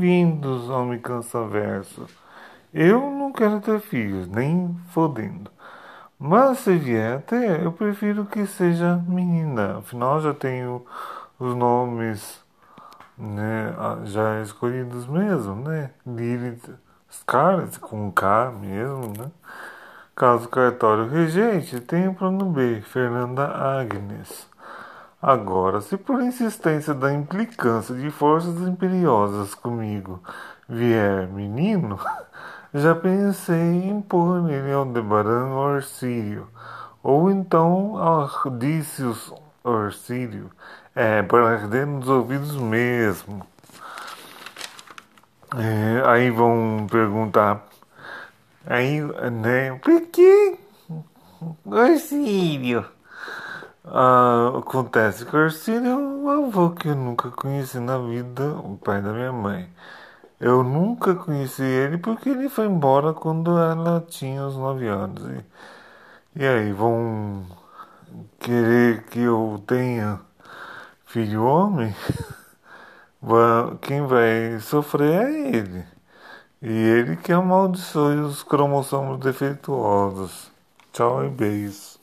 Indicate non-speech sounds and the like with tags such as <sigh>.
bem-vindos ao Me Cansa Verso. Eu não quero ter filhos, nem fodendo. Mas se vier até, eu prefiro que seja menina. Afinal, já tenho os nomes né, já escolhidos mesmo, né? Lilith Scarlett, com K mesmo, né? Caso o cartório rejeite, tem o plano B, Fernanda Agnes. Agora, se por insistência da implicância de forças imperiosas comigo vier menino, <laughs> já pensei em pôr nele Aldebaran Orsírio, ou então Ardícios Orsírio, é, para arder nos ouvidos mesmo. É, aí vão perguntar, aí, né, por que Orsírio? Ah, acontece que o Orsírio é um avô que eu nunca conheci na vida, o pai da minha mãe. Eu nunca conheci ele porque ele foi embora quando ela tinha os nove anos. E, e aí, vão querer que eu tenha filho homem? <laughs> Quem vai sofrer é ele. E ele que amaldiçoe os cromossomos defeituosos. Tchau e beijos.